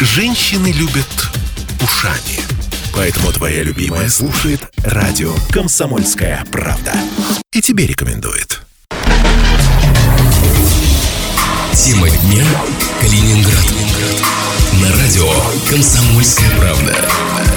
Женщины любят ушами. Поэтому твоя любимая слушает радио «Комсомольская правда». И тебе рекомендует. Тема дня Калининград. На радио «Комсомольская правда».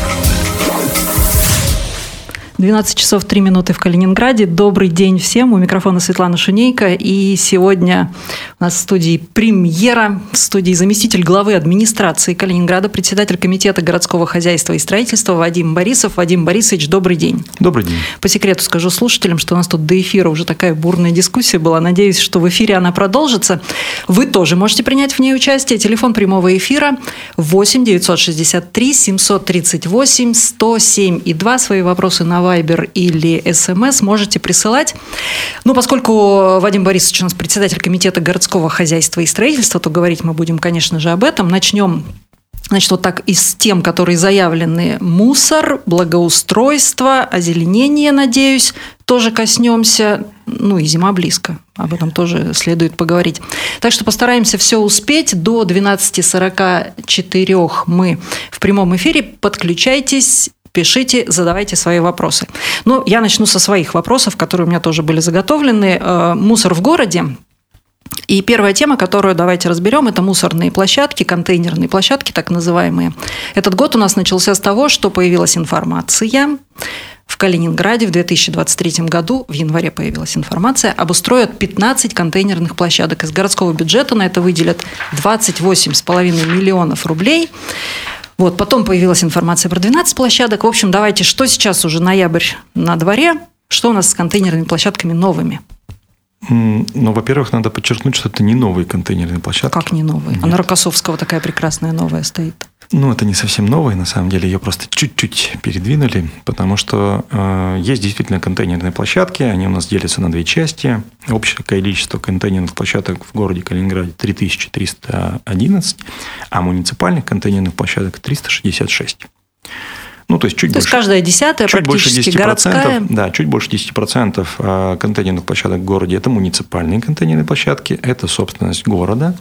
12 часов 3 минуты в Калининграде. Добрый день всем. У микрофона Светлана Шунейка. И сегодня у нас в студии премьера. В студии заместитель главы администрации Калининграда, председатель комитета городского хозяйства и строительства Вадим Борисов. Вадим Борисович, добрый день. Добрый день. По секрету скажу слушателям, что у нас тут до эфира уже такая бурная дискуссия была. Надеюсь, что в эфире она продолжится. Вы тоже можете принять в ней участие. Телефон прямого эфира 8 963 738 107 и 2. Свои вопросы на Viber или SMS можете присылать. Ну, поскольку Вадим Борисович у нас председатель комитета городского хозяйства и строительства, то говорить мы будем, конечно же, об этом. Начнем Значит, вот так из тем, которые заявлены, мусор, благоустройство, озеленение, надеюсь, тоже коснемся. Ну и зима близко, об этом тоже следует поговорить. Так что постараемся все успеть. До 12.44 мы в прямом эфире. Подключайтесь, пишите, задавайте свои вопросы. Ну, я начну со своих вопросов, которые у меня тоже были заготовлены. Э, мусор в городе. И первая тема, которую давайте разберем, это мусорные площадки, контейнерные площадки, так называемые. Этот год у нас начался с того, что появилась информация в Калининграде в 2023 году, в январе появилась информация, обустроят 15 контейнерных площадок. Из городского бюджета на это выделят 28,5 миллионов рублей. Вот, потом появилась информация про 12 площадок. В общем, давайте, что сейчас уже ноябрь на дворе, что у нас с контейнерными площадками новыми? Ну, во-первых, надо подчеркнуть, что это не новые контейнерные площадки. Как не новые? Нет. А на Рокоссовского такая прекрасная новая стоит. Ну, это не совсем новая, на самом деле, ее просто чуть-чуть передвинули, потому что э, есть действительно контейнерные площадки, они у нас делятся на две части. Общее количество контейнерных площадок в городе Калининграде 3311, а муниципальных контейнерных площадок 366. Ну, то есть чуть то больше. есть каждая десятая чуть больше 10%, городская. Да, чуть больше 10% а, контейнерных площадок в городе – это муниципальные контейнерные площадки, это собственность города.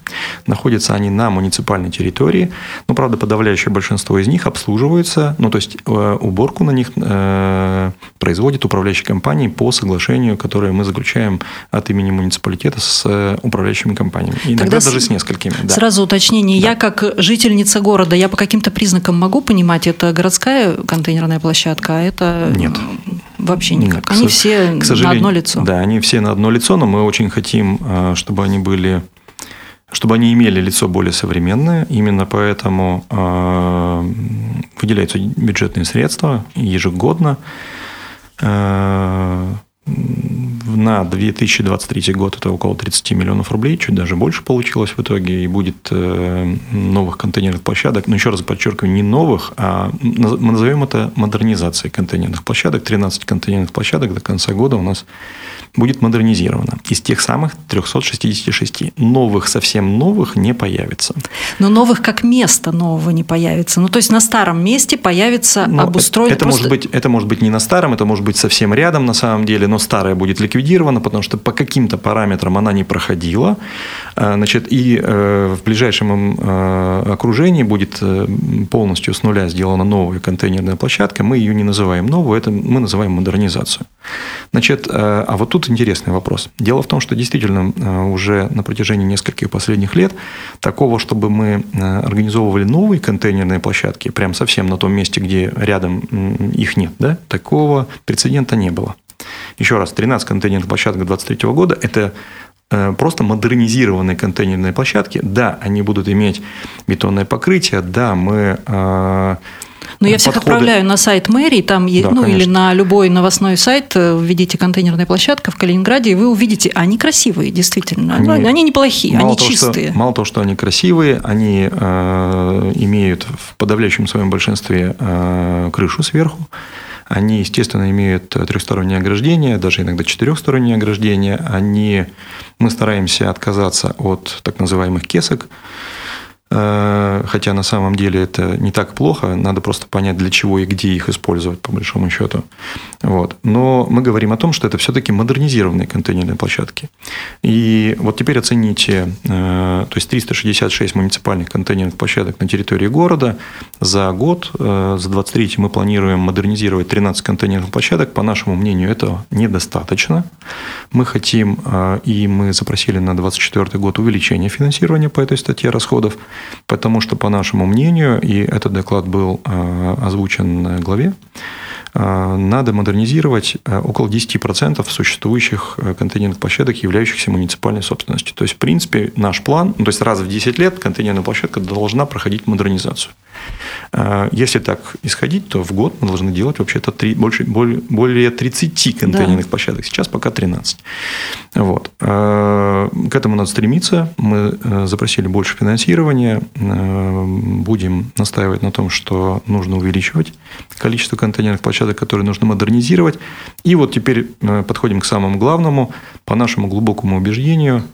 Находятся они на муниципальной территории, но, правда, подавляющее большинство из них обслуживаются, ну, то есть э, уборку на них э, производит управляющая компания по соглашению, которое мы заключаем от имени муниципалитета с э, управляющими компаниями. Иногда Тогда даже с несколькими. Да. Сразу уточнение. Да. Я как жительница города, я по каким-то признакам могу понимать, это городская контейнерная площадка, а это Нет. вообще никак. Нет, они все на одно лицо. Да, они все на одно лицо, но мы очень хотим, э, чтобы они были чтобы они имели лицо более современное. Именно поэтому э, выделяются бюджетные средства ежегодно. На 2023 год это около 30 миллионов рублей, чуть даже больше получилось в итоге, и будет э, новых контейнерных площадок. Но еще раз подчеркиваю, не новых, а мы назовем это модернизацией контейнерных площадок. 13 контейнерных площадок до конца года у нас будет модернизировано. Из тех самых 366. Новых, совсем новых не появится. Но новых как место нового не появится. Ну, то есть на старом месте появится но обустроен это, просто... может быть, это может быть не на старом, это может быть совсем рядом на самом деле, но старое будет ликвидировано, потому что по каким-то параметрам она не проходила. Э, значит, и э, в ближайшем э, окружении будет полностью с нуля сделана новая контейнерная площадка. Мы ее не называем новую, это мы называем модернизацию. Значит, а вот тут интересный вопрос. Дело в том, что действительно уже на протяжении нескольких последних лет такого, чтобы мы организовывали новые контейнерные площадки, прям совсем на том месте, где рядом их нет, да, такого прецедента не было. Еще раз, 13 контейнерных площадок 2023 года – это э, просто модернизированные контейнерные площадки. Да, они будут иметь бетонное покрытие, да, мы э, но я всех подходы... отправляю на сайт мэрии, там, да, ну конечно. или на любой новостной сайт, э, введите контейнерная площадка в Калининграде, и вы увидите, они красивые, действительно. Они, они неплохие, мало они того, чистые. Что, мало того, что они красивые, они э, имеют в подавляющем своем большинстве э, крышу сверху. Они, естественно, имеют трехстороннее ограждение, даже иногда четырехстороннее ограждение. Они, мы стараемся отказаться от так называемых кесок. Э, хотя на самом деле это не так плохо, надо просто понять, для чего и где их использовать, по большому счету. Вот. Но мы говорим о том, что это все-таки модернизированные контейнерные площадки. И вот теперь оцените, э, то есть 366 муниципальных контейнерных площадок на территории города. За год, э, за 23 мы планируем модернизировать 13 контейнерных площадок. По нашему мнению, этого недостаточно. Мы хотим, и мы запросили на 24 год увеличение финансирования по этой статье расходов – Потому что, по нашему мнению, и этот доклад был э, озвучен главе, э, надо модернизировать э, около 10% существующих контейнерных площадок, являющихся муниципальной собственностью. То есть, в принципе, наш план, ну, то есть раз в 10 лет контейнерная площадка должна проходить модернизацию. А, если так исходить, то в год мы должны делать вообще-то больше, более 30 контейнерных да. площадок. Сейчас пока 13. Вот. А, к этому надо стремиться. Мы э, запросили больше финансирования. Э, будем настаивать на том, что нужно увеличивать количество контейнерных площадок, которые нужно модернизировать. И вот теперь э, подходим к самому главному. По нашему глубокому убеждению,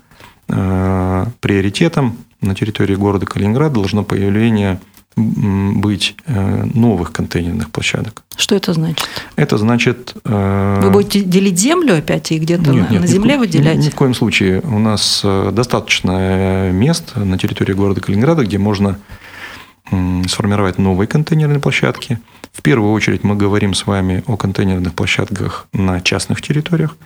приоритетом на территории города Калининград должно появление быть э, новых контейнерных площадок. Что это значит? Это значит... Э, Вы будете делить землю опять и где-то нет, на, нет, на земле ни, выделять? Ни, ни в коем случае. У нас э, достаточно мест на территории города Калининграда, где можно сформировать новые контейнерные площадки. В первую очередь мы говорим с вами о контейнерных площадках на частных территориях.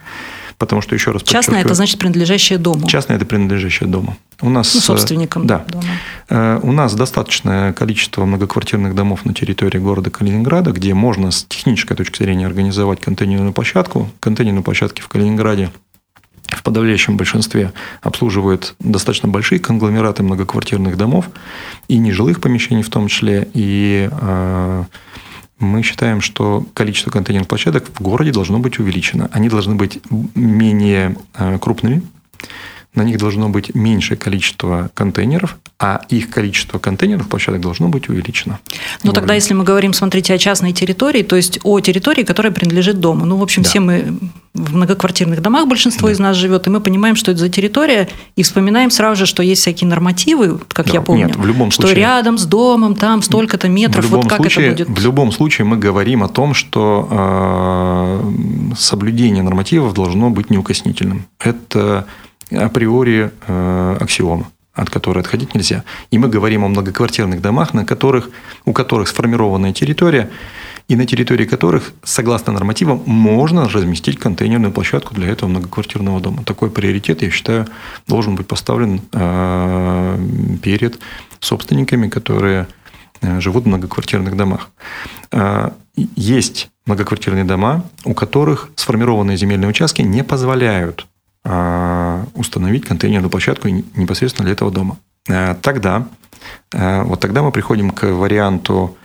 Потому что, еще раз Частное – это значит принадлежащее дому. Частное – это принадлежащее дому. У нас, ну, собственникам да. дома. Э, у нас достаточное количество многоквартирных домов на территории города Калининграда, где можно с технической точки зрения организовать контейнерную площадку. Контейнерные площадки в Калининграде в подавляющем большинстве обслуживают достаточно большие конгломераты многоквартирных домов и нежилых помещений в том числе. И э, мы считаем, что количество контейнерных площадок в городе должно быть увеличено. Они должны быть менее э, крупными, на них должно быть меньшее количество контейнеров, а их количество контейнерных площадок должно быть увеличено. Ну, тогда, если мы говорим, смотрите, о частной территории, то есть о территории, которая принадлежит дому. Ну, в общем, да. все мы в многоквартирных домах, большинство да. из нас живет, и мы понимаем, что это за территория, и вспоминаем сразу же, что есть всякие нормативы, как да. я помню, Нет, в любом что случае, рядом с домом там столько-то метров, вот как случае, это будет? В любом случае мы говорим о том, что э, соблюдение нормативов должно быть неукоснительным. Это априори э, аксиома от которой отходить нельзя. И мы говорим о многоквартирных домах, на которых, у которых сформированная территория, и на территории которых, согласно нормативам, можно разместить контейнерную площадку для этого многоквартирного дома. Такой приоритет, я считаю, должен быть поставлен э, перед собственниками, которые э, живут в многоквартирных домах. Э, есть многоквартирные дома, у которых сформированные земельные участки не позволяют установить контейнерную площадку непосредственно для этого дома. А, тогда, а, вот тогда мы приходим к варианту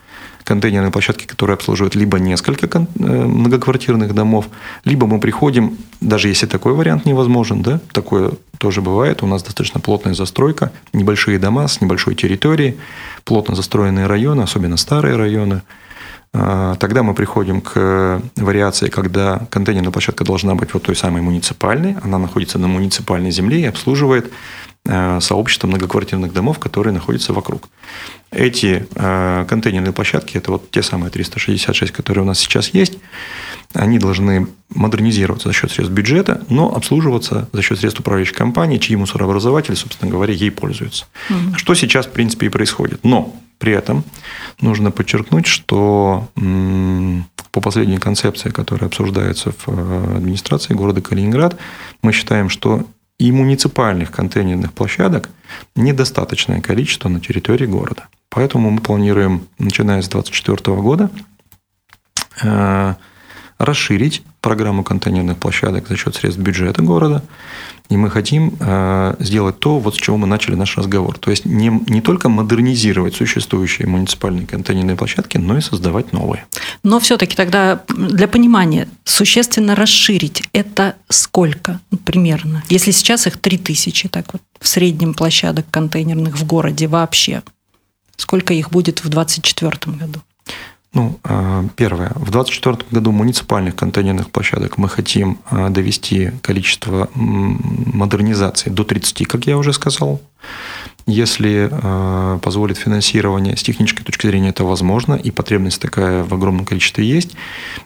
контейнерной площадки, которая обслуживает либо несколько э, многоквартирных домов, либо мы приходим, даже если такой вариант невозможен, да, такое тоже бывает, у нас достаточно плотная застройка, небольшие дома с небольшой территорией, плотно застроенные районы, особенно старые районы – а, тогда мы приходим к вариации, когда контейнерная площадка должна быть вот той самой муниципальной. Она находится на муниципальной земле и обслуживает а, сообщество многоквартирных домов, которые находятся вокруг. Эти а, контейнерные площадки, это вот те самые 366, которые у нас сейчас есть, они должны модернизироваться за счет средств бюджета, но обслуживаться за счет средств управляющей компании, чьи мусорообразователи, собственно говоря, ей пользуются. Угу. Что сейчас, в принципе, и происходит. Но при этом нужно подчеркнуть, что по последней концепции, которая обсуждается в э, администрации города Калининград, мы считаем, что и муниципальных контейнерных площадок недостаточное количество на территории города. Поэтому мы планируем, начиная с 2024 года, э, расширить программу контейнерных площадок за счет средств бюджета города. И мы хотим э, сделать то, вот с чего мы начали наш разговор. То есть не, не только модернизировать существующие муниципальные контейнерные площадки, но и создавать новые. Но все-таки тогда для понимания, существенно расширить это сколько примерно? Если сейчас их 3000, так вот, в среднем площадок контейнерных в городе вообще, сколько их будет в 2024 году? Ну, э, первое. В 2024 году муниципальных контейнерных площадок мы хотим э, довести количество модернизации до 30, как я уже сказал. Если э, позволит финансирование, с технической точки зрения это возможно, и потребность такая в огромном количестве есть.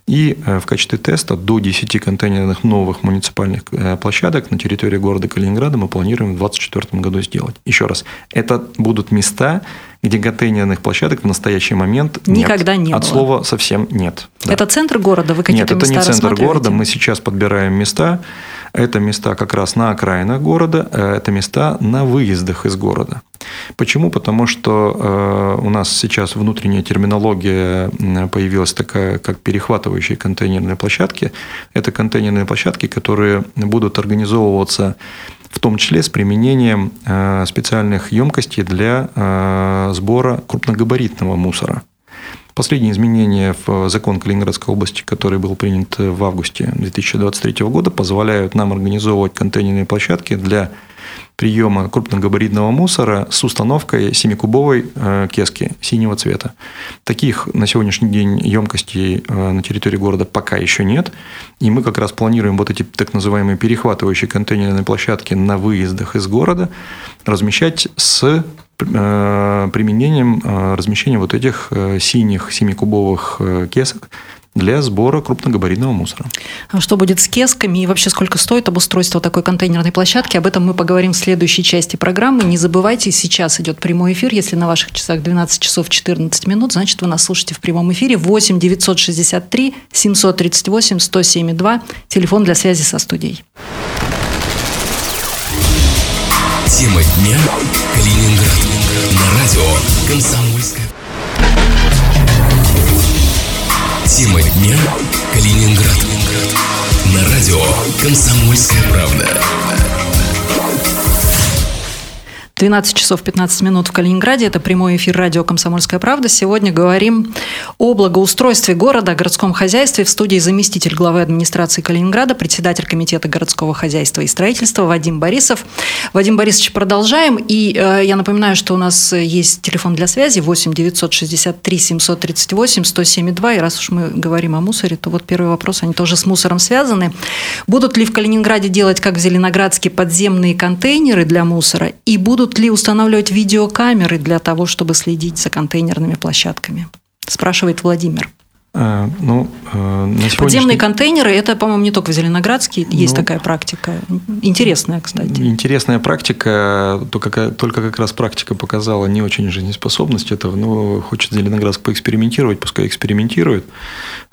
И в качестве теста до 10 контейнерных новых муниципальных э, площадок на территории города Калининграда мы планируем в 2024 году сделать. Еще раз, это будут места, где контейнерных площадок в настоящий момент никогда нет. не От было. слова совсем нет. Да. Это центр города? Вы какие-то Нет, это места не центр города. Мы сейчас подбираем места. Это места как раз на окраинах города, э, это места на выездах из города. Почему? Потому что э, у нас сейчас внутренняя терминология появилась такая, как перехватывающие контейнерные площадки. Это контейнерные площадки, которые будут организовываться в том числе с применением э, специальных емкостей для сбора крупногабаритного мусора. Последние изменения в закон Калининградской области, который был принят в августе 2023 года, позволяют нам организовывать контейнерные площадки для приема крупногабаритного мусора с установкой 7-кубовой э, кески синего цвета. Таких на сегодняшний день емкостей э, на территории города пока еще нет. И мы как раз планируем вот эти так называемые перехватывающие контейнерные площадки на выездах из города размещать с Э, применением э, размещения вот этих э, синих семикубовых кесок для сбора крупногабаритного мусора. А что будет с кесками и вообще сколько стоит обустройство такой контейнерной площадки? Об этом мы поговорим в следующей части программы. Не забывайте, сейчас идет прямой эфир. Если на ваших часах 12 часов 14 минут, значит, вы нас слушаете в прямом эфире. 8 963 738 107 Телефон для связи со студией. Тема дня Калининград. На радио Комсомольская. Тема дня Калининград. На радио Комсомольская правда. 12 часов 15 минут в Калининграде. Это прямой эфир радио «Комсомольская правда». Сегодня говорим о благоустройстве города, о городском хозяйстве. В студии заместитель главы администрации Калининграда, председатель комитета городского хозяйства и строительства Вадим Борисов. Вадим Борисович, продолжаем. И э, я напоминаю, что у нас есть телефон для связи 8 963 738 107 И раз уж мы говорим о мусоре, то вот первый вопрос, они тоже с мусором связаны. Будут ли в Калининграде делать, как в Зеленоградске, подземные контейнеры для мусора? И будут будут ли устанавливать видеокамеры для того, чтобы следить за контейнерными площадками? Спрашивает Владимир. А, ну, э, на сегодняшний... Подземные контейнеры, это, по-моему, не только в Зеленоградске есть ну, такая практика. Интересная, кстати. Интересная практика, только, только как раз практика показала не очень жизнеспособность этого. Но хочет Зеленоградск поэкспериментировать, пускай экспериментирует.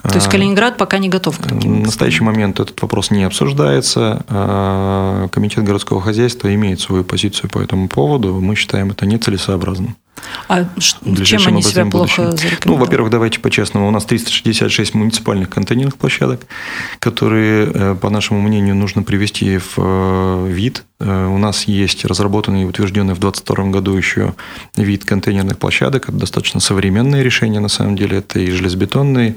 То есть а, Калининград пока не готов к таким? В настоящий момент этот вопрос не обсуждается. Комитет городского хозяйства имеет свою позицию по этому поводу. Мы считаем это нецелесообразным. А чем они себя плохо? Ну, во-первых, давайте по-честному. У нас 366 муниципальных контейнерных площадок, которые, э, по нашему мнению, нужно привести в э, вид. Э, у нас есть разработанный и утвержденный в 2022 году еще вид контейнерных площадок. Это достаточно современное решение, на самом деле. Это и железобетонные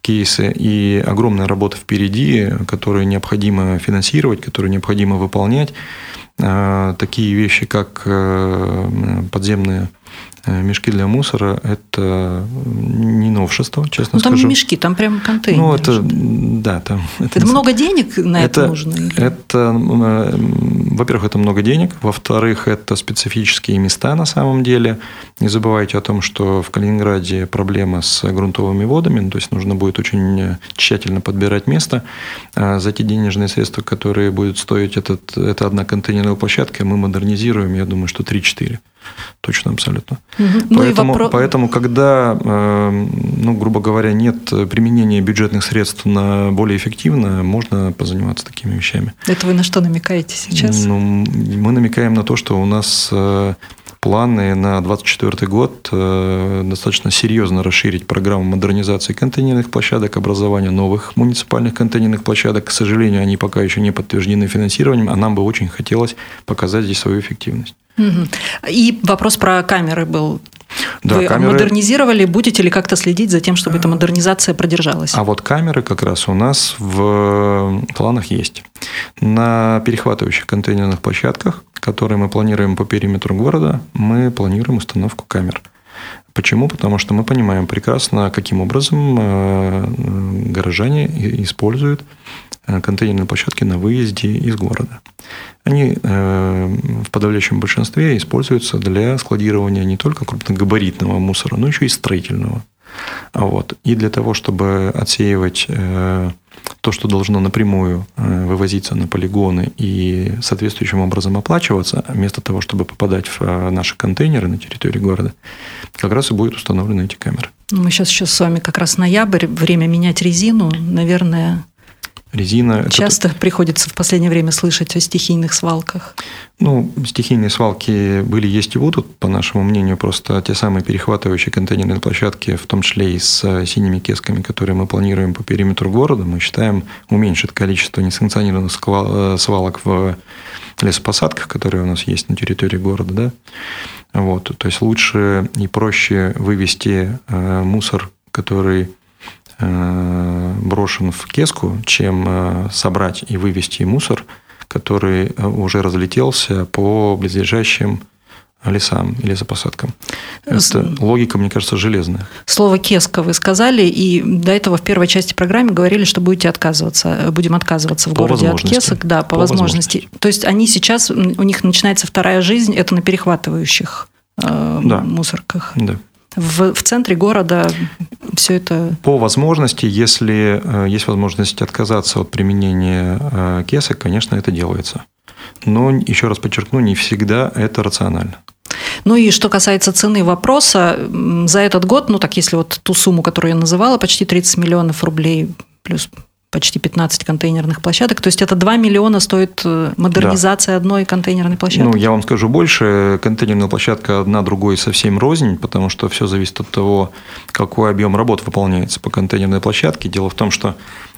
кейсы, и огромная работа впереди, которую необходимо финансировать, которую необходимо выполнять. Такие вещи, как подземные мешки для мусора – это не новшество, честно ну, там скажу. Там мешки, там прям контейнеры. Ну, это, да, там. Это, это много денег на это, это нужно? Или? Это, э, во-первых, это много денег. Во-вторых, это специфические места на самом деле. Не забывайте о том, что в Калининграде проблема с грунтовыми водами, ну, то есть нужно будет очень тщательно подбирать место. А за те денежные средства, которые будут стоить этот, это одна контейнерная площадка, мы модернизируем, я думаю, что 3-4. Точно, абсолютно. Угу. Поэтому, вопро... поэтому, когда, э, ну, грубо говоря, нет применения бюджетных средств на более эффективно, можно позаниматься такими вещами. Это вы на что намекаете сейчас? Ну, мы намекаем на то, что у нас э, планы на 2024 год э, достаточно серьезно расширить программу модернизации контейнерных площадок, образования новых муниципальных контейнерных площадок. К сожалению, они пока еще не подтверждены финансированием, а нам бы очень хотелось показать здесь свою эффективность. И вопрос про камеры был. Да, Вы камеры... модернизировали, будете ли как-то следить за тем, чтобы эта модернизация продержалась? А вот камеры как раз у нас в планах есть. На перехватывающих контейнерных площадках, которые мы планируем по периметру города, мы планируем установку камер. Почему? Потому что мы понимаем прекрасно, каким образом горожане используют контейнерные площадки на выезде из города. Они в подавляющем большинстве используются для складирования не только крупногабаритного мусора, но еще и строительного. Вот. И для того, чтобы отсеивать э, то, что должно напрямую э, вывозиться на полигоны и соответствующим образом оплачиваться, вместо того, чтобы попадать в э, наши контейнеры на территории города, как раз и будут установлены эти камеры. Мы сейчас, сейчас с вами как раз ноябрь, время менять резину, наверное, резина. Часто это... приходится в последнее время слышать о стихийных свалках. Ну, стихийные свалки были, есть и будут, по нашему мнению, просто те самые перехватывающие контейнерные площадки, в том числе и с э, синими кесками, которые мы планируем по периметру города, мы считаем, уменьшит количество несанкционированных э, свалок в лесопосадках, которые у нас есть на территории города. Да? Вот. То есть лучше и проще вывести э, мусор, который брошен в кеску, чем э, собрать и вывести мусор, который э, уже разлетелся по близлежащим лесам или лесопосадкам. Это логика, мне кажется, железная. Слово «кеска» вы сказали, и до этого в первой части программы говорили, что будете отказываться, будем отказываться в по городе от кесок. Да, по, по возможности. возможности. То есть они сейчас, у них начинается вторая жизнь, это на перехватывающих э, да. мусорках. Да в, в центре города все это... По возможности, если э, есть возможность отказаться от применения э, кесок, конечно, это делается. Но, еще раз подчеркну, не всегда это рационально. Ну и что касается цены вопроса, за этот год, ну так если вот ту сумму, которую я называла, почти 30 миллионов рублей плюс почти 15 контейнерных площадок. То есть это 2 миллиона стоит э, модернизация да. одной контейнерной площадки? Ну, я вам скажу больше. Контейнерная площадка одна другой совсем рознь, потому что все зависит от того, какой объем работ выполняется по контейнерной площадке. Дело в том, что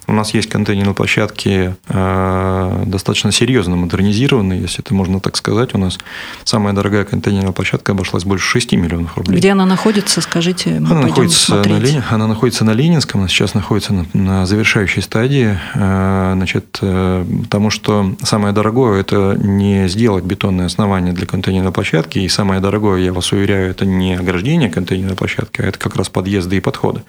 у нас есть контейнерные площадки э, достаточно серьезно модернизированные, если это можно так сказать. У нас самая дорогая контейнерная площадка обошлась больше 6 миллионов рублей. Где она находится, скажите, мы она находится на, Лени... она находится на Ленинском, она сейчас находится на, на завершающей стадии. Э, значит, э, потому что самое дорогое – это не сделать бетонное основание для контейнерной площадки, и самое дорогое, я вас уверяю, это не ограждение контейнерной площадки, а это как раз подъезды и подходы.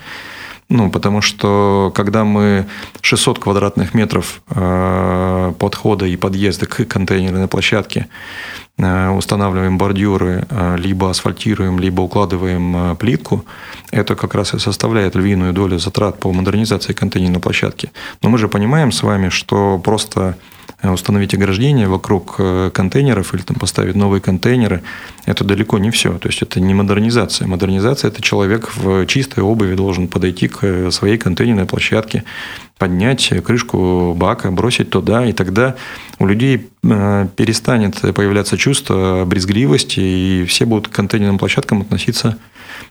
Ну, потому что когда мы 600 квадратных метров э, подхода и подъезда к контейнерной площадке устанавливаем бордюры, э, либо асфальтируем, либо укладываем плитку, это как раз и составляет львиную долю затрат по модернизации контейнерной площадки. Но мы же понимаем с вами, что просто Э, установить ограждение вокруг э, контейнеров или там поставить новые контейнеры, это далеко не все. То есть это не модернизация. Модернизация – это человек в чистой обуви должен подойти к э, своей контейнерной площадке, поднять крышку бака, бросить туда, и тогда у людей перестанет появляться чувство брезгливости, и все будут к контейнерным площадкам относиться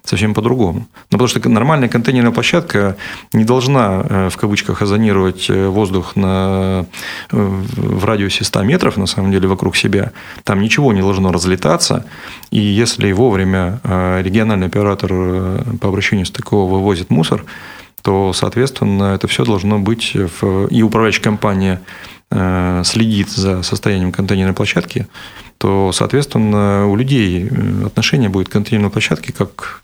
совсем по-другому. Ну, потому что нормальная контейнерная площадка не должна, э, в кавычках, озонировать э, воздух на, э, в радиусе 100 метров, на самом деле, вокруг себя. Там ничего не должно разлетаться. И если вовремя региональный оператор по обращению с такого вывозит мусор, то, соответственно, это все должно быть в... и управляющая компания следит за состоянием контейнерной площадки, то, соответственно, у людей отношение будет к контейнерной площадке как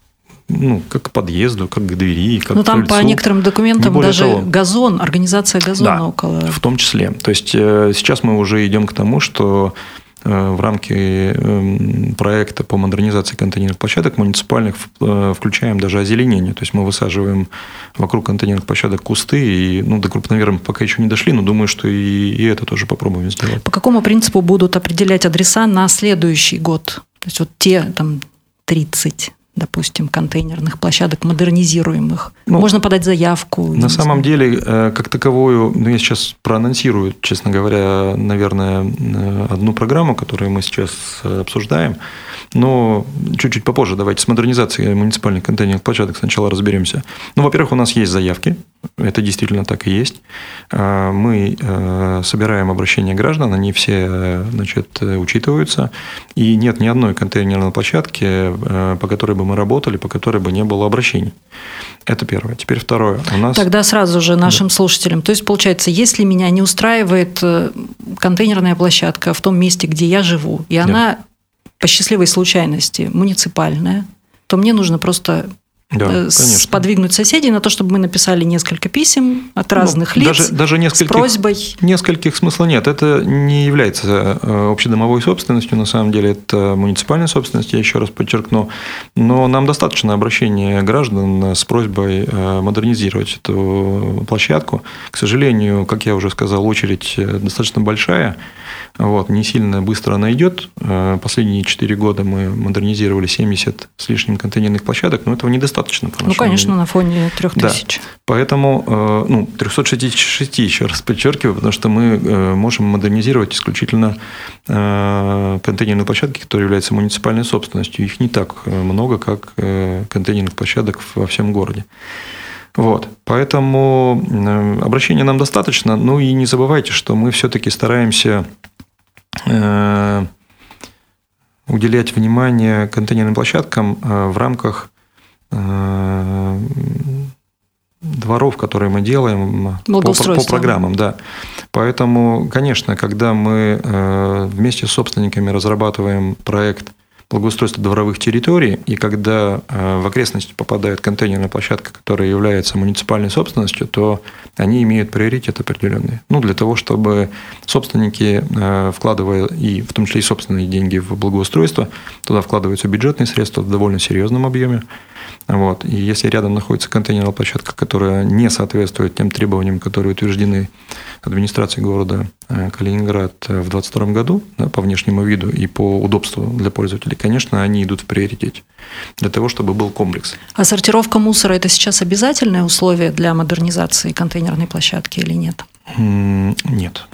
ну, как к подъезду, как к двери, как Ну, там крыльцу. по некоторым документам даже того. газон, организация газона да, около. В том числе. То есть э, сейчас мы уже идем к тому, что э, в рамки эм, проекта по модернизации контейнерных площадок муниципальных э, включаем даже озеленение. То есть мы высаживаем вокруг контейнерных площадок кусты, и ну, до крупноверных пока еще не дошли, но думаю, что и, и это тоже попробуем сделать. По какому принципу будут определять адреса на следующий год? То есть вот те там 30 допустим, контейнерных площадок модернизируемых? Ну, Можно подать заявку? На самом знаю. деле, э, как таковую, ну, я сейчас проанонсирую, честно говоря, наверное, э, одну программу, которую мы сейчас э, обсуждаем. Но чуть-чуть попозже давайте с модернизацией муниципальных контейнерных площадок сначала разберемся. Ну, во-первых, у нас есть заявки, это действительно так и есть. Мы собираем обращения граждан, они все значит, учитываются. И нет ни одной контейнерной площадки, по которой бы мы работали, по которой бы не было обращений. Это первое. Теперь второе. У нас... Тогда сразу же нашим да. слушателям. То есть, получается, если меня не устраивает э, контейнерная площадка в том месте, где я живу, и она по счастливой случайности муниципальная, то мне нужно просто Да, э, конечно. сподвигнуть соседей на то, чтобы мы написали несколько писем от разных Ну, лиц даже, даже с нескольких, просьбой. Нескольких смысла нет. Это не является э, общедомовой собственностью, на самом деле это муниципальная собственность, я еще раз подчеркну. Но нам достаточно обращения граждан с просьбой э, модернизировать эту площадку. К сожалению, как я уже сказал, очередь достаточно большая. Вот, не сильно быстро она идет. Последние 4 года мы модернизировали 70 с лишним контейнерных площадок, но этого недостаточно. По Ну, конечно, мнению. на фоне трех Да. тысяч. Поэтому, э, ну, 366, еще раз подчеркиваю, потому что мы э, можем модернизировать исключительно э, контейнерные площадки, которые являются муниципальной собственностью. Их не так много, как контейнерных площадок во всем городе. Вот. Поэтому обращения нам достаточно. Ну и не забывайте, что мы все-таки стараемся уделять внимание контейнерным площадкам в рамках дворов, которые мы делаем по, по программам, да. Поэтому, конечно, когда мы э, вместе с собственниками разрабатываем проект благоустройства дворовых территорий, и когда э, в окрестности попадает контейнерная площадка, которая является муниципальной собственностью, то они имеют приоритет определенный. Ну, для того, чтобы собственники, э, вкладывая и в том числе и собственные деньги в благоустройство, туда вкладываются бюджетные средства в довольно серьезном объеме. Вот. И если рядом находится контейнерная площадка, которая не соответствует тем требованиям, которые утверждены администрацией города э, Калининград э, в 2022 году да, по внешнему виду и по удобству для пользователей, конечно, они идут в приоритете для того, чтобы был комплекс. А сортировка мусора – это сейчас обязательное условие для модернизации контейнерной площадки или нет? Нет.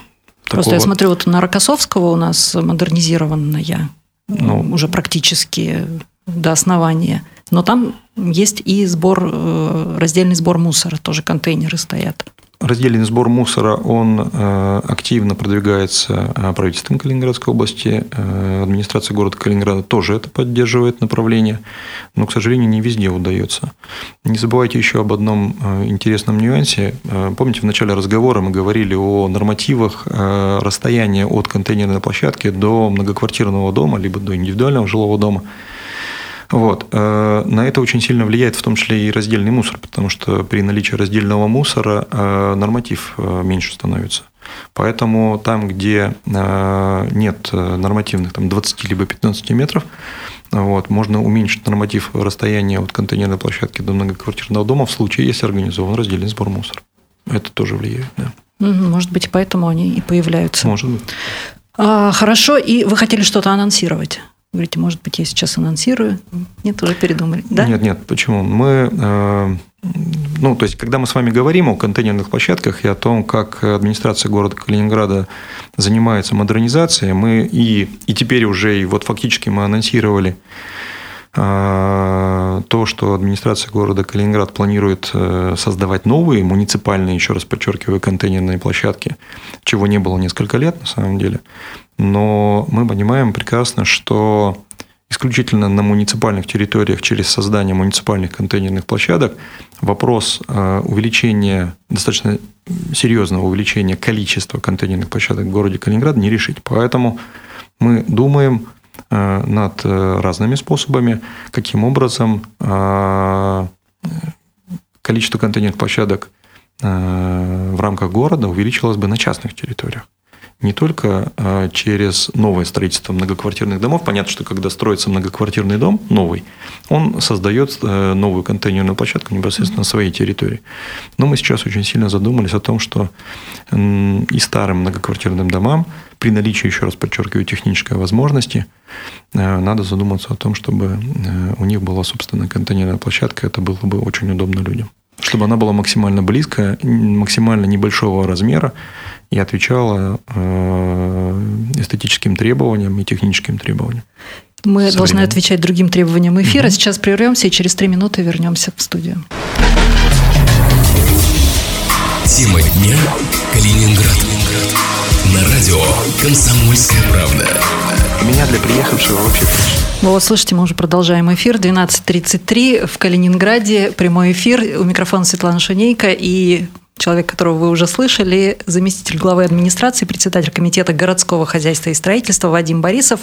Просто я Такого- смотрю, вот на Рокоссовского у нас модернизированная Ну. уже практически до основания. Но там есть и сбор, э, раздельный сбор мусора, тоже контейнеры стоят. Раздельный сбор мусора, он э, активно продвигается э, правительством Калининградской области. Администрация города Калининграда тоже это поддерживает направление, но, к сожалению, не везде удается. Не забывайте еще об одном интересном нюансе. Помните, в начале разговора мы говорили о нормативах расстояния от контейнерной площадки до многоквартирного дома, либо до индивидуального жилого дома. Вот. э, На это очень сильно влияет в том числе и раздельный мусор, потому что при наличии раздельного мусора э, норматив э, меньше становится. Поэтому там, где нет нормативных там, 20 либо 15 метров, вот, можно уменьшить норматив расстояния от контейнерной площадки до многоквартирного дома в случае, если организован раздельный сбор мусора. Это тоже влияет, да. Может быть, поэтому они и появляются. Может быть. А, хорошо, и вы хотели что-то анонсировать? Говорите, может быть, я сейчас анонсирую. Нет, уже передумали. Да? Нет, нет, почему? Мы, э, ну, то есть, когда мы с вами говорим о контейнерных площадках и о том, как администрация города Калининграда занимается модернизацией, мы и, и теперь уже, и вот фактически мы анонсировали то, что администрация города Калининград планирует э, создавать новые муниципальные, еще раз подчеркиваю, контейнерные площадки, чего не было несколько лет на самом деле. Но мы понимаем прекрасно, что исключительно на муниципальных территориях через создание муниципальных контейнерных площадок вопрос э, увеличения, достаточно серьезного увеличения количества контейнерных площадок в городе Калининград не решить. Поэтому мы думаем над э, разными способами, каким образом э, количество контейнерных площадок э, в рамках города увеличилось бы на частных территориях не только э, через новое строительство многоквартирных домов. Понятно, что когда строится многоквартирный дом новый, он создает э, новую контейнерную площадку непосредственно на своей территории. Но мы сейчас очень сильно задумались о том, что и старым многоквартирным домам при наличии, еще раз подчеркиваю, технической возможности, э, надо задуматься о том, чтобы э, у них была собственная контейнерная площадка. Это было бы очень удобно людям. Чтобы она была максимально близкая, максимально небольшого размера и отвечала э, эстетическим требованиям и техническим требованиям. Мы должны отвечать другим требованиям эфира. Сейчас прервемся и через три минуты вернемся в студию. Тема дня Калининград. На радио «Комсомольская правда». Меня для приехавшего вообще Ну вот, слышите, мы уже продолжаем эфир. 12.33 в Калининграде. Прямой эфир. У микрофона Светлана Шунейко. И человек, которого вы уже слышали, заместитель главы администрации, председатель комитета городского хозяйства и строительства Вадим Борисов.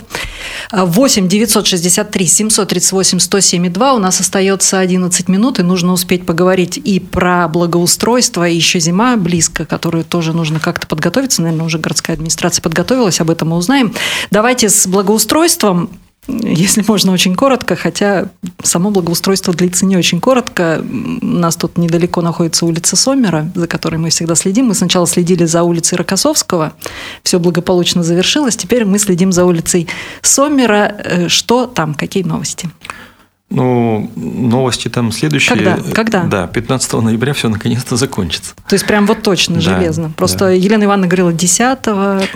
8 963 738 107 У нас остается 11 минут, и нужно успеть поговорить и про благоустройство, и еще зима близко, которую тоже нужно как-то подготовиться. Наверное, уже городская администрация подготовилась, об этом мы узнаем. Давайте с благоустройством если можно, очень коротко, хотя само благоустройство длится не очень коротко. У нас тут недалеко находится улица Сомера, за которой мы всегда следим. Мы сначала следили за улицей Рокоссовского, все благополучно завершилось. Теперь мы следим за улицей Сомера. Э, что там, какие новости? Ну, новости там следующие. Когда? Когда? Да, 15 ноября все наконец-то закончится. То есть прям вот точно, да, железно. Просто да. Елена Ивановна говорила 10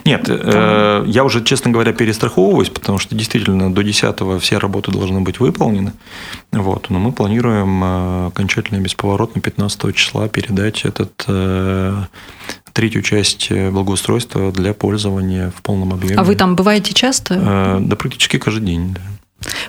Нет, э, я уже, честно говоря, перестраховываюсь, потому что действительно до 10 все работы должны быть выполнены. Вот, но мы планируем э, окончательно бесповоротно 15 числа передать этот э, третью часть благоустройства для пользования в полном объеме. А вы там бываете часто? Э, да, практически каждый день, да.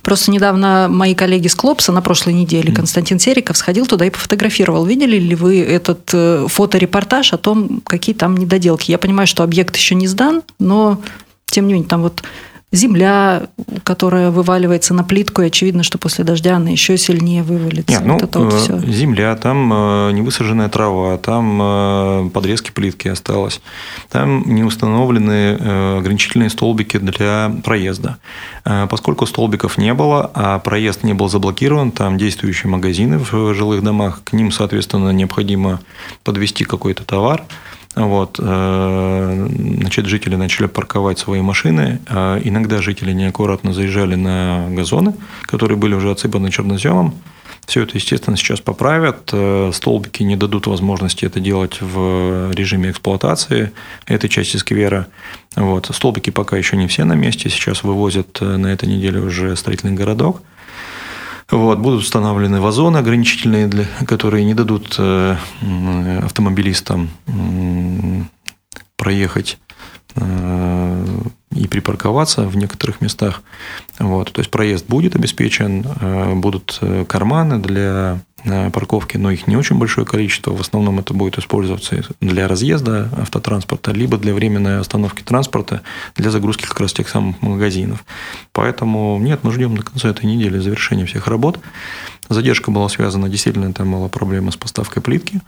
Просто недавно мои коллеги с Клопса на прошлой неделе, Константин Сериков, сходил туда и пофотографировал. Видели ли вы этот э, фоторепортаж о том, какие там недоделки? Я понимаю, что объект еще не сдан, но тем не менее, там вот земля, которая вываливается на плитку, и очевидно, что после дождя она еще сильнее вывалится. Нет, ну, это вот э, все. Земля, там э, невысаженная трава, там э, подрезки плитки осталось, там не установлены ограничительные столбики для проезда. Поскольку столбиков не было, а проезд не был заблокирован, там действующие магазины в жилых домах, к ним, соответственно, необходимо подвести какой-то товар – вот, э, значит, жители начали парковать свои машины. А иногда жители неаккуратно заезжали на газоны, которые были уже отсыпаны черноземом. Все это, естественно, сейчас поправят. Э, столбики не дадут возможности это делать в режиме эксплуатации этой части сквера. Вот. Столбики пока еще не все на месте. Сейчас вывозят э, на этой неделе уже строительный городок. Вот, будут установлены вазоны ограничительные, для, которые не дадут э, автомобилистам проехать э, и припарковаться в некоторых местах. Вот, то есть проезд будет обеспечен, э, будут карманы для парковки, но их не очень большое количество. В основном это будет использоваться для разъезда автотранспорта, либо для временной остановки транспорта, для загрузки как раз тех самых магазинов. Поэтому нет, мы ждем до конца этой недели завершения всех работ. Задержка была связана, действительно, там была проблема с поставкой плитки.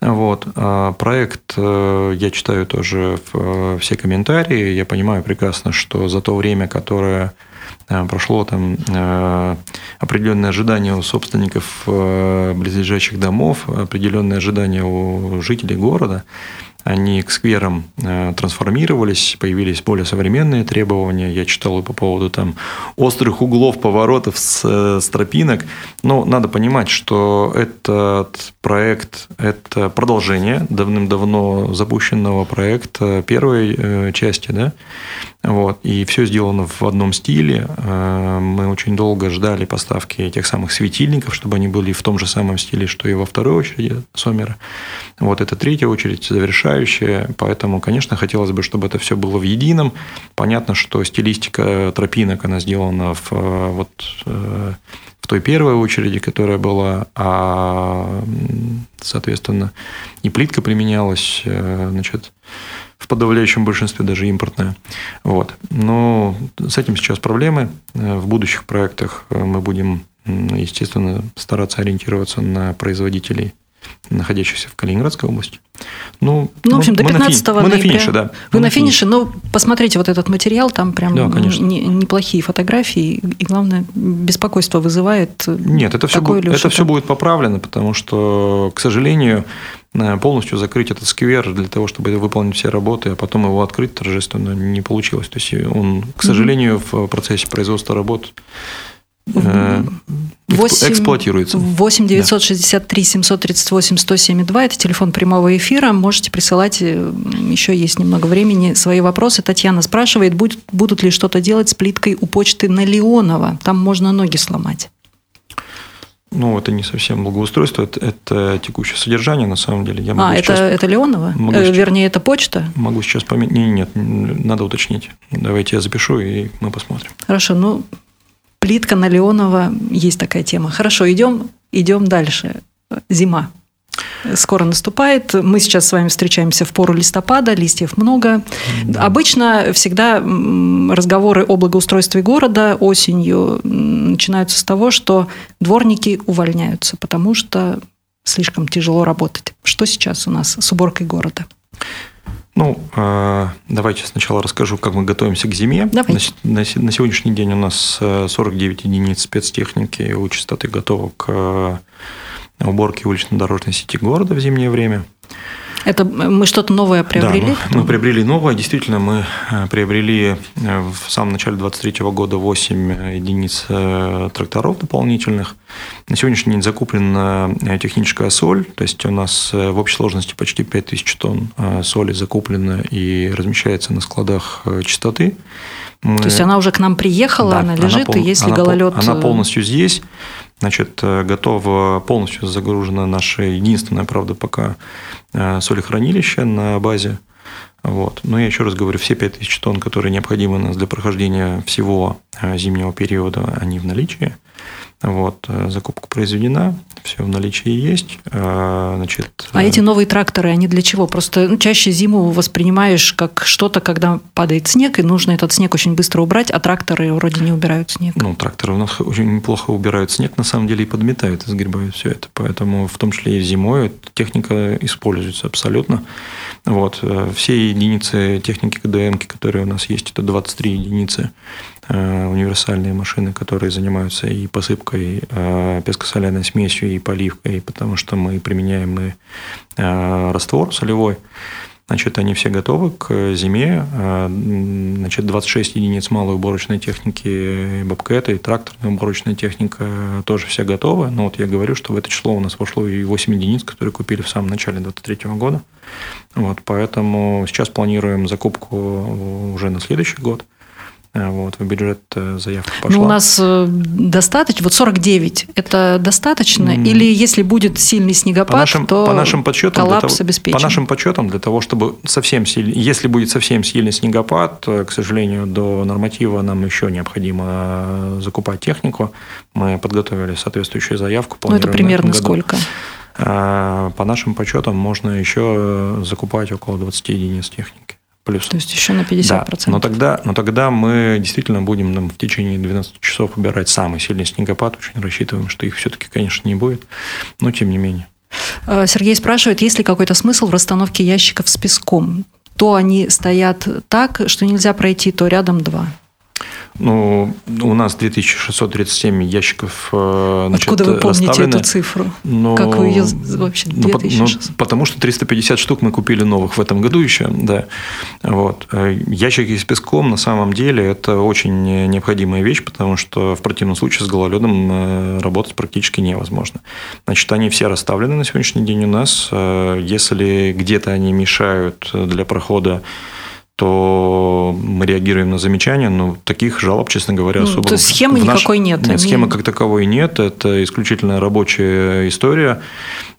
Вот. А проект, э, я читаю тоже э, все комментарии, я понимаю прекрасно, что за то время, которое прошло там э, определенное ожидание у собственников э, близлежащих домов, определенное ожидание у жителей города они к скверам э, трансформировались, появились более современные требования. Я читал и по поводу там острых углов, поворотов с, э, с тропинок. Но надо понимать, что этот проект – это продолжение давным-давно запущенного проекта первой э, части. Да? Вот. И все сделано в одном стиле. Мы очень долго ждали поставки тех самых светильников, чтобы они были в том же самом стиле, что и во второй очереди Сомера. Вот это третья очередь завершающая, поэтому, конечно, хотелось бы, чтобы это все было в едином. Понятно, что стилистика тропинок, она сделана в, вот, э, в той первой очереди, которая была, а, соответственно, и плитка применялась, э, значит, в подавляющем большинстве даже импортная. Вот. Но с этим сейчас проблемы. Э, в будущих проектах мы будем, естественно, стараться ориентироваться на производителей находящихся в Калининградской области. Ну, ну в общем, до 15 мы ноября. Мы на финише, да. Вы на финише, но посмотрите вот этот материал, там прям да, не, неплохие фотографии, и главное, беспокойство вызывает. Нет, это все, будет, это все будет поправлено, потому что, к сожалению, э, полностью закрыть этот сквер для того, чтобы выполнить все работы, а потом его открыть торжественно не получилось. То есть он, к сожалению, в процессе производства работ 8, эксплуатируется. 8 963 738 107,2 – это телефон прямого эфира. Можете присылать, э, еще есть немного времени, свои вопросы. Татьяна спрашивает, будет, будут ли что-то делать с плиткой у почты на Леонова? Там можно ноги сломать. Ну, это не совсем благоустройство, это, это текущее содержание, на самом деле. Я могу а, это, это Леонова? Могу э, сейчас, вернее, это почта? Могу сейчас поменять. Нет, нет, надо уточнить. Давайте я запишу, и мы посмотрим. Хорошо, ну, Плитка на Леонова, есть такая тема. Хорошо, идем, идем дальше. Зима. скоро наступает. Мы сейчас с вами встречаемся в пору листопада, листьев много. Да. Обычно всегда разговоры о благоустройстве города осенью начинаются с того, что дворники увольняются, потому что слишком тяжело работать. Что сейчас у нас с уборкой города? Ну, э, давайте сначала расскажу, как мы готовимся к зиме. Давайте. На, на сегодняшний день у нас 49 э, единиц спецтехники у частоты готовы к э, уборке улично-дорожной сети города в зимнее время. Это мы что-то новое приобрели? Да, мы, мы приобрели новое. Действительно, мы приобрели в самом начале 2023 года 8 единиц тракторов дополнительных. На сегодняшний день закуплена техническая соль, то есть у нас в общей сложности почти 5000 тонн соли закуплено и размещается на складах чистоты. Мы... То есть она уже к нам приехала, да, она лежит, она, и если она, гололед... Она полностью здесь, значит, готова, полностью загружена наша единственная, правда, пока Э, солехранилища на базе. Вот. Но я еще раз говорю, все 5000 тонн, которые необходимы у нас для прохождения всего э, зимнего периода, они в наличии. Вот, э, закупка произведена, все в наличии есть. А, значит, а эти новые тракторы, они для чего? Просто ну, чаще зиму воспринимаешь как что-то, когда падает снег, и нужно этот снег очень быстро убрать, а тракторы вроде не убирают снег. Ну, тракторы у нас очень неплохо убирают снег, на самом деле, и подметают, и сгребают все это. Поэтому в том числе и зимой техника используется абсолютно. Вот. Э, все единицы техники КДМ, которые у нас есть, это 23 единицы Э, универсальные машины, которые занимаются и посыпкой э, пескосоляной смесью, и поливкой, потому что мы применяем и э, раствор солевой. Значит, они все готовы к зиме. Значит, 26 единиц малой уборочной техники бобкета и тракторная уборочная техника тоже все готовы. Но вот я говорю, что в это число у нас вошло и 8 единиц, которые купили в самом начале 2023 года. Вот, поэтому сейчас планируем закупку уже на следующий год. Э, вот, в бюджет э, заявка пошла. Ну, у нас э, достаточно, вот 49, это достаточно? Mm. Или если будет сильный снегопад, по нашим, то по нашим подсчетам, коллапс того, обеспечен? По нашим подсчетам, для того, чтобы совсем сильный, если будет совсем сильный снегопад, к сожалению, до норматива нам еще необходимо закупать технику. Мы подготовили соответствующую заявку. Ну, это примерно сколько? По нашим подсчетам можно еще закупать около 20 единиц техники плюс. То есть еще на 50%. Да, но тогда, но тогда мы действительно будем нам в течение 12 часов убирать самый сильный снегопад. Очень рассчитываем, что их все-таки, конечно, не будет, но тем не менее. Э, Сергей спрашивает, есть ли какой-то смысл в расстановке ящиков с песком? То они стоят так, что нельзя пройти, то рядом два. Ну, у нас 2637 ящиков э, значит, Откуда вы помните эту цифру? Но, как вы ее вообще 2600? Ну, потому что 350 штук мы купили новых в этом году еще, да. Вот. Э, ящики с песком на самом деле это очень необходимая вещь, потому что в противном случае с гололедом э, работать практически невозможно. Значит, они все расставлены на сегодняшний день у нас. Если где-то они мешают для прохода то мы реагируем на замечания, но таких жалоб, честно говоря, ну, особо... То есть схемы наш... никакой нет? Нет, схемы как таковой нет, это исключительно рабочая история.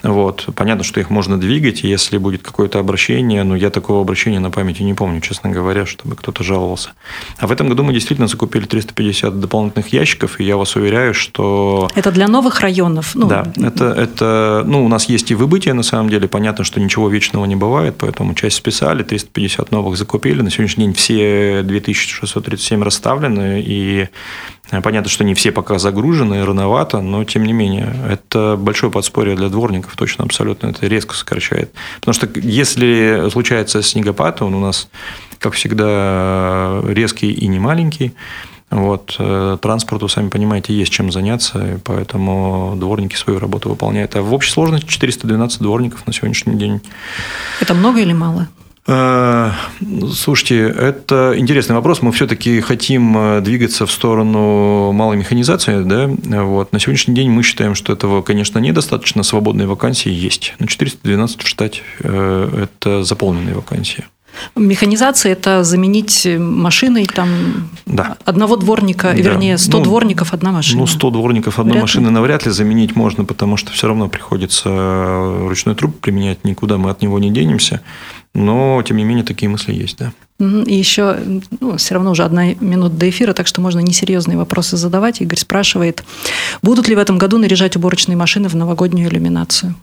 Вот. Понятно, что их можно двигать, если будет какое-то обращение, но я такого обращения на памяти не помню, честно говоря, чтобы кто-то жаловался. А в этом году мы действительно закупили 350 дополнительных ящиков, и я вас уверяю, что... Это для новых районов? Ну... Да, это, это... Ну, у нас есть и выбытие, на самом деле, понятно, что ничего вечного не бывает, поэтому часть списали, 350 новых закупили, купили. На сегодняшний день все 2637 расставлены, и э, понятно, что не все пока загружены, рановато, но тем не менее, это большое подспорье для дворников, точно, абсолютно, это резко сокращает. Потому что если случается снегопад, он у нас, как всегда, резкий и не маленький, вот, э, транспорту, сами понимаете, есть чем заняться, поэтому дворники свою работу выполняют. А в общей сложности 412 дворников на сегодняшний день. Это много или мало? Э, слушайте, это интересный вопрос. Мы все-таки хотим э, двигаться в сторону малой механизации. Да? Вот. На сегодняшний день мы считаем, что этого, конечно, недостаточно. Свободные вакансии есть. Но 412 в штате э, – это заполненные вакансии. Механизация – это заменить машиной там, да. одного дворника, да. вернее, 100 ну, дворников – одна машина. Ну, 100 дворников одной вряд машины ли? навряд ли заменить можно, потому что все равно приходится ручной труп применять, никуда мы от него не денемся. Но, тем не менее, такие мысли есть, да. И еще, ну, все равно уже одна минута до эфира, так что можно несерьезные вопросы задавать. Игорь спрашивает, будут ли в этом году наряжать уборочные машины в новогоднюю иллюминацию?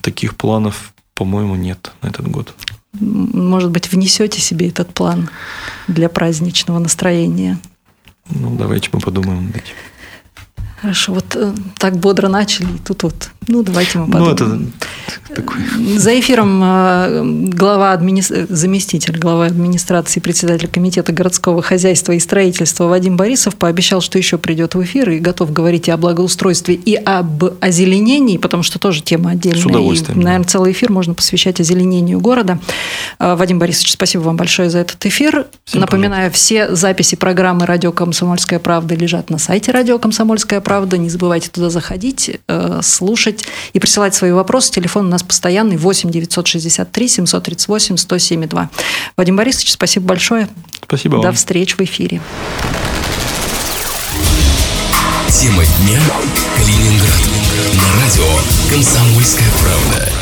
Таких планов, по-моему, нет на этот год. Может быть, внесете себе этот план для праздничного настроения? Ну, давайте мы подумаем над этим. Хорошо, вот э, так бодро начали, и тут вот, ну, давайте мы подумаем. Ну, это такой... За эфиром э, глава админи... заместитель главы администрации, председатель комитета городского хозяйства и строительства Вадим Борисов пообещал, что еще придет в эфир и готов говорить и о благоустройстве, и об озеленении, потому что тоже тема отдельная. С удовольствием. И, наверное, целый эфир можно посвящать озеленению города. Э, Вадим Борисович, спасибо вам большое за этот эфир. Всем Напоминаю, пожалуйста. все записи программы «Радио Комсомольская правда» лежат на сайте «Радио Комсомольская правда» правда. Не забывайте туда заходить, э, слушать и присылать свои вопросы. Телефон у нас постоянный 8 963 738 107 2. Вадим Борисович, спасибо большое. Спасибо До вам. встреч в эфире. Тема дня Калининград. На радио «Комсомольская правда».